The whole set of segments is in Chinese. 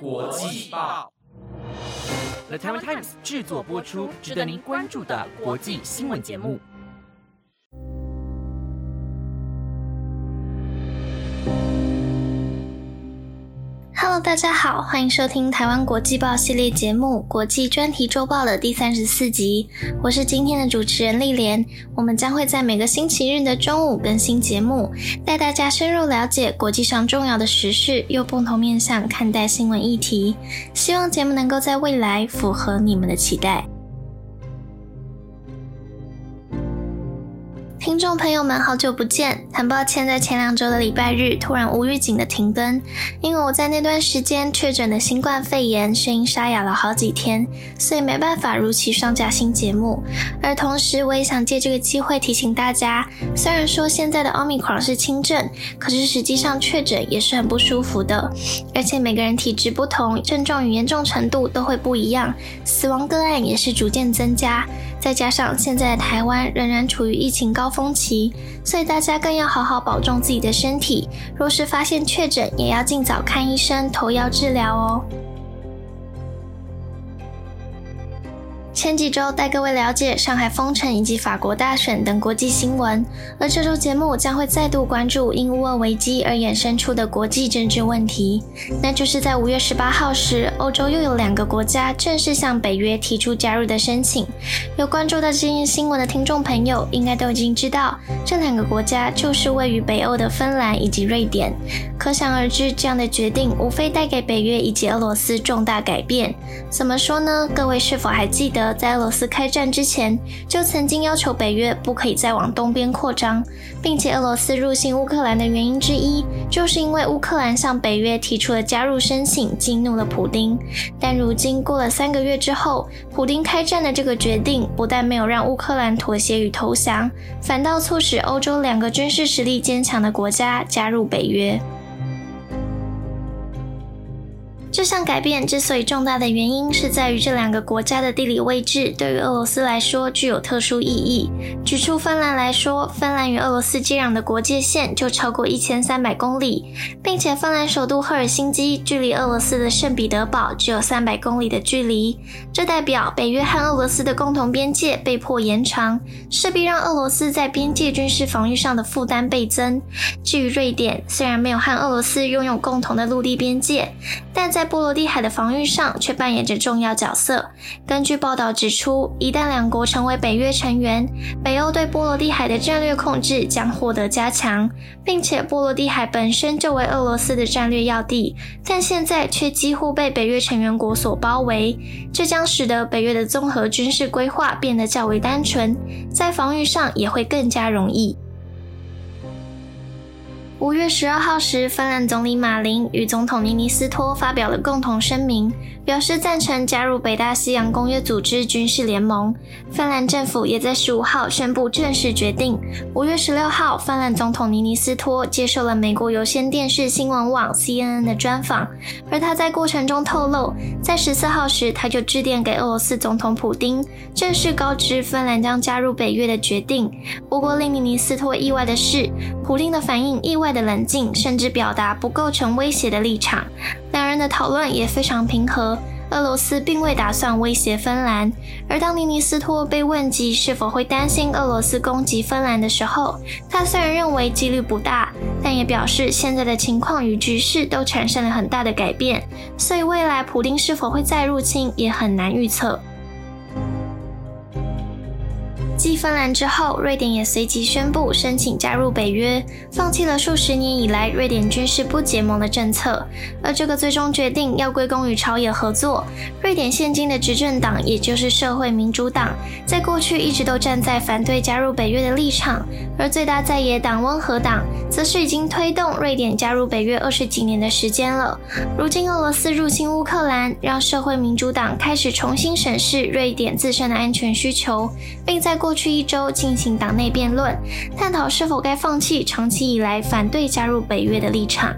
国际报，The t i m e Times 制作播出，值得您关注的国际新闻节目。大家好，欢迎收听台湾国际报系列节目《国际专题周报》的第三十四集。我是今天的主持人丽莲。我们将会在每个星期日的中午更新节目，带大家深入了解国际上重要的时事，又共同面向看待新闻议题。希望节目能够在未来符合你们的期待。听众朋友们，好久不见！很抱歉，在前两周的礼拜日突然无预警的停更，因为我在那段时间确诊的新冠肺炎，声音沙哑了好几天，所以没办法如期上架新节目。而同时，我也想借这个机会提醒大家，虽然说现在的奥密克戎是轻症，可是实际上确诊也是很不舒服的，而且每个人体质不同，症状与严重程度都会不一样，死亡个案也是逐渐增加。再加上现在的台湾仍然处于疫情高峰期，所以大家更要好好保重自己的身体。若是发现确诊，也要尽早看医生，投药治疗哦。前几周带各位了解上海封城以及法国大选等国际新闻，而这周节目将会再度关注因乌尔危机而衍生出的国际政治问题。那就是在五月十八号时，欧洲又有两个国家正式向北约提出加入的申请。有关注到这件新闻的听众朋友，应该都已经知道，这两个国家就是位于北欧的芬兰以及瑞典。可想而知，这样的决定无非带给北约以及俄罗斯重大改变。怎么说呢？各位是否还记得？在俄罗斯开战之前，就曾经要求北约不可以再往东边扩张，并且俄罗斯入侵乌克兰的原因之一，就是因为乌克兰向北约提出了加入申请，激怒了普丁。但如今过了三个月之后，普丁开战的这个决定，不但没有让乌克兰妥协与投降，反倒促使欧洲两个军事实力坚强的国家加入北约。这项改变之所以重大的原因，是在于这两个国家的地理位置对于俄罗斯来说具有特殊意义。举出芬兰来说，芬兰与俄罗斯接壤的国界线就超过一千三百公里，并且芬兰首都赫尔辛基距离俄罗斯的圣彼得堡只有三百公里的距离。这代表北约和俄罗斯的共同边界被迫延长，势必让俄罗斯在边界军事防御上的负担倍增。至于瑞典，虽然没有和俄罗斯拥有共同的陆地边界，但在波罗的海的防御上却扮演着重要角色。根据报道指出，一旦两国成为北约成员，北欧对波罗的海的战略控制将获得加强，并且波罗的海本身就为俄罗斯的战略要地，但现在却几乎被北约成员国所包围，这将使得北约的综合军事规划变得较为单纯，在防御上也会更加容易。五月十二号时，芬兰总理马林与总统尼尼斯托发表了共同声明。表示赞成加入北大西洋公约组织军事联盟。芬兰政府也在十五号宣布正式决定。五月十六号，芬兰总统尼尼斯托接受了美国有线电视新闻网 CNN 的专访，而他在过程中透露，在十四号时他就致电给俄罗斯总统普京，正式告知芬兰将加入北约的决定。不过令尼尼斯托意外的是，普京的反应意外的冷静，甚至表达不构成威胁的立场。两人的讨论也非常平和。俄罗斯并未打算威胁芬兰，而当尼尼斯托被问及是否会担心俄罗斯攻击芬兰的时候，他虽然认为几率不大，但也表示现在的情况与局势都产生了很大的改变，所以未来普丁是否会再入侵也很难预测。继芬兰之后，瑞典也随即宣布申请加入北约，放弃了数十年以来瑞典军事不结盟的政策。而这个最终决定要归功于朝野合作。瑞典现今的执政党，也就是社会民主党，在过去一直都站在反对加入北约的立场，而最大在野党温和党，则是已经推动瑞典加入北约二十几年的时间了。如今俄罗斯入侵乌克兰，让社会民主党开始重新审视瑞典自身的安全需求，并在过去一周进行党内辩论，探讨是否该放弃长期以来反对加入北约的立场。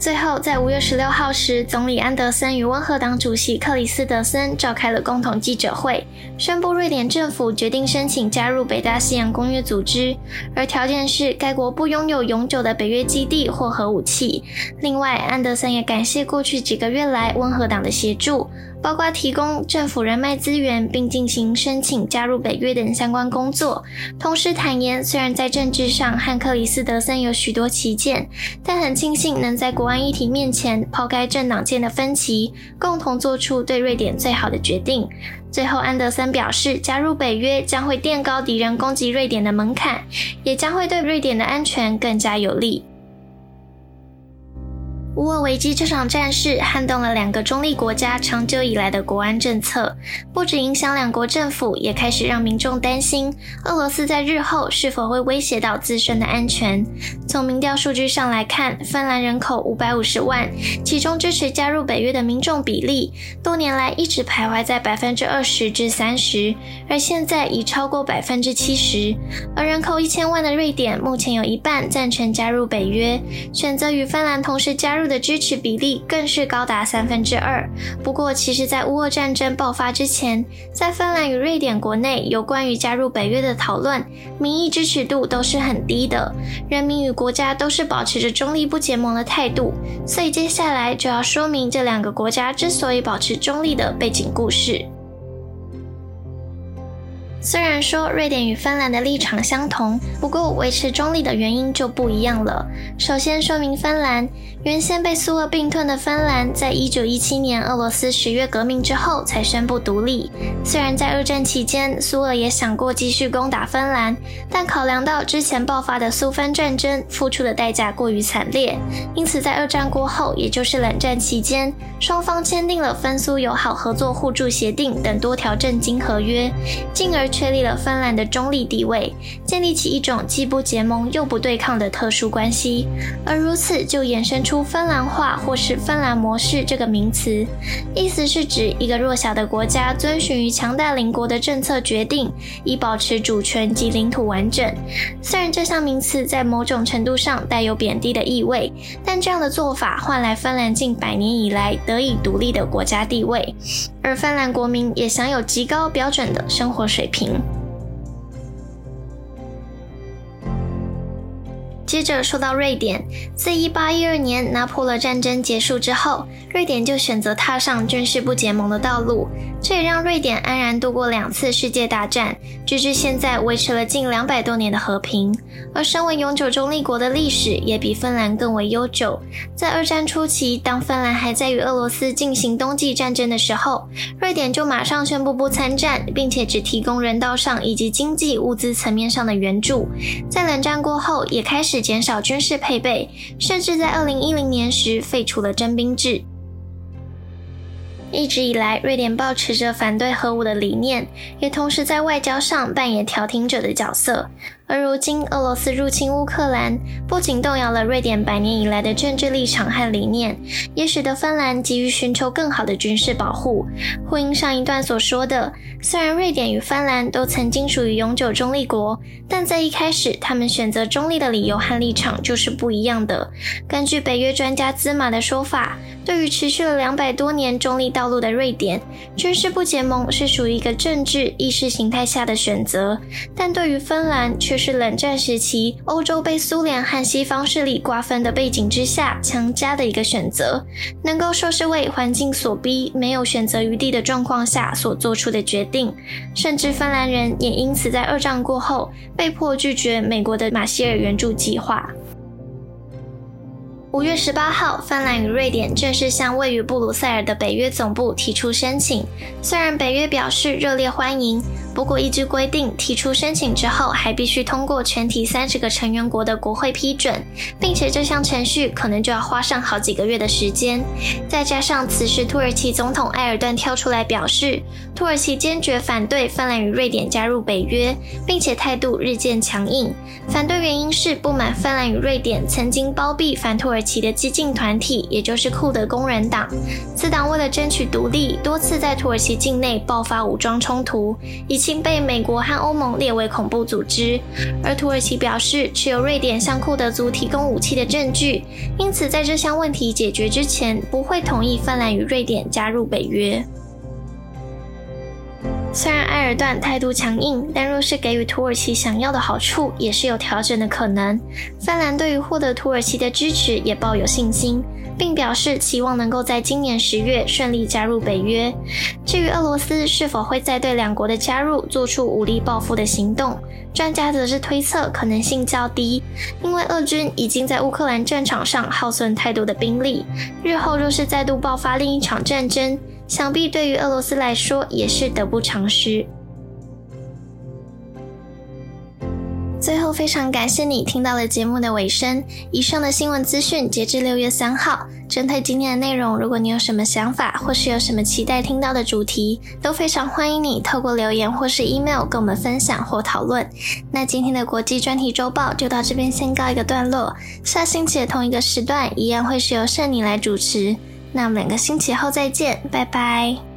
最后，在五月十六号时，总理安德森与温和党主席克里斯德森召开了共同记者会，宣布瑞典政府决定申请加入北大西洋公约组织，而条件是该国不拥有永久的北约基地或核武器。另外，安德森也感谢过去几个月来温和党的协助。包括提供政府人脉资源，并进行申请加入北约等相关工作。同时坦言，虽然在政治上和克里斯德森有许多歧见，但很庆幸能在国安议题面前抛开政党间的分歧，共同做出对瑞典最好的决定。最后，安德森表示，加入北约将会垫高敌人攻击瑞典的门槛，也将会对瑞典的安全更加有利。乌俄危机这场战事撼动了两个中立国家长久以来的国安政策，不止影响两国政府，也开始让民众担心俄罗斯在日后是否会威胁到自身的安全。从民调数据上来看，芬兰人口五百五十万，其中支持加入北约的民众比例多年来一直徘徊在百分之二十至三十，而现在已超过百分之七十。而人口一千万的瑞典，目前有一半赞成加入北约，选择与芬兰同时加入。的支持比例更是高达三分之二。不过，其实，在乌俄战争爆发之前，在芬兰与瑞典国内有关于加入北约的讨论，民意支持度都是很低的，人民与国家都是保持着中立不结盟的态度。所以，接下来就要说明这两个国家之所以保持中立的背景故事。虽然说瑞典与芬兰的立场相同，不过维持中立的原因就不一样了。首先说明芬兰，原先被苏俄并吞的芬兰，在一九一七年俄罗斯十月革命之后才宣布独立。虽然在二战期间，苏俄也想过继续攻打芬兰，但考量到之前爆发的苏芬战争付出的代价过于惨烈，因此在二战过后，也就是冷战期间，双方签订了芬苏友好合作互助协定等多条政经合约，进而。确立了芬兰的中立地位，建立起一种既不结盟又不对抗的特殊关系，而如此就衍生出芬兰化或是芬兰模式这个名词，意思是指一个弱小的国家遵循于强大邻国的政策决定，以保持主权及领土完整。虽然这项名词在某种程度上带有贬低的意味，但这样的做法换来芬兰近百年以来得以独立的国家地位。而芬兰国民也享有极高标准的生活水平。接着说到瑞典，自1812年拿破仑战争结束之后，瑞典就选择踏上军事不结盟的道路，这也让瑞典安然度过两次世界大战，直至现在维持了近两百多年的和平。而身为永久中立国的历史也比芬兰更为悠久。在二战初期，当芬兰还在与俄罗斯进行冬季战争的时候，瑞典就马上宣布不参战，并且只提供人道上以及经济物资层面上的援助。在冷战过后，也开始。减少军事配备，甚至在二零一零年时废除了征兵制。一直以来，瑞典保持着反对核武的理念，也同时在外交上扮演调停者的角色。而如今，俄罗斯入侵乌克兰，不仅动摇了瑞典百年以来的政治立场和理念，也使得芬兰急于寻求更好的军事保护。呼应上一段所说的，虽然瑞典与芬兰都曾经属于永久中立国，但在一开始，他们选择中立的理由和立场就是不一样的。根据北约专家兹马的说法，对于持续了两百多年中立道路的瑞典，军事不结盟是属于一个政治意识形态下的选择，但对于芬兰却。是冷战时期欧洲被苏联和西方势力瓜分的背景之下强加的一个选择，能够说是为环境所逼、没有选择余地的状况下所做出的决定。甚至芬兰人也因此在二战过后被迫拒绝美国的马歇尔援助计划。五月十八号，芬兰与瑞典正式向位于布鲁塞尔的北约总部提出申请。虽然北约表示热烈欢迎，不过依据规定，提出申请之后还必须通过全体三十个成员国的国会批准，并且这项程序可能就要花上好几个月的时间。再加上此时土耳其总统埃尔顿跳出来表示，土耳其坚决反对芬兰与瑞典加入北约，并且态度日渐强硬。反对原因是不满芬兰与瑞典曾经包庇反土耳。其的激进团体，也就是库德工人党，此党为了争取独立，多次在土耳其境内爆发武装冲突，以经被美国和欧盟列为恐怖组织。而土耳其表示持有瑞典向库德族提供武器的证据，因此在这项问题解决之前，不会同意芬兰与瑞典加入北约。虽然埃尔段态度强硬，但若是给予土耳其想要的好处，也是有调整的可能。芬兰对于获得土耳其的支持也抱有信心，并表示期望能够在今年十月顺利加入北约。至于俄罗斯是否会再对两国的加入做出武力报复的行动，专家则是推测可能性较低，因为俄军已经在乌克兰战场上耗损太多的兵力，日后若是再度爆发另一场战争。想必对于俄罗斯来说也是得不偿失。最后，非常感谢你听到了节目的尾声。以上的新闻资讯截至六月三号。针对今天的内容，如果你有什么想法，或是有什么期待听到的主题，都非常欢迎你透过留言或是 email 跟我们分享或讨论。那今天的国际专题周报就到这边先告一个段落。下星期的同一个时段，一样会是由圣尼来主持。那我们两个星期后再见，拜拜。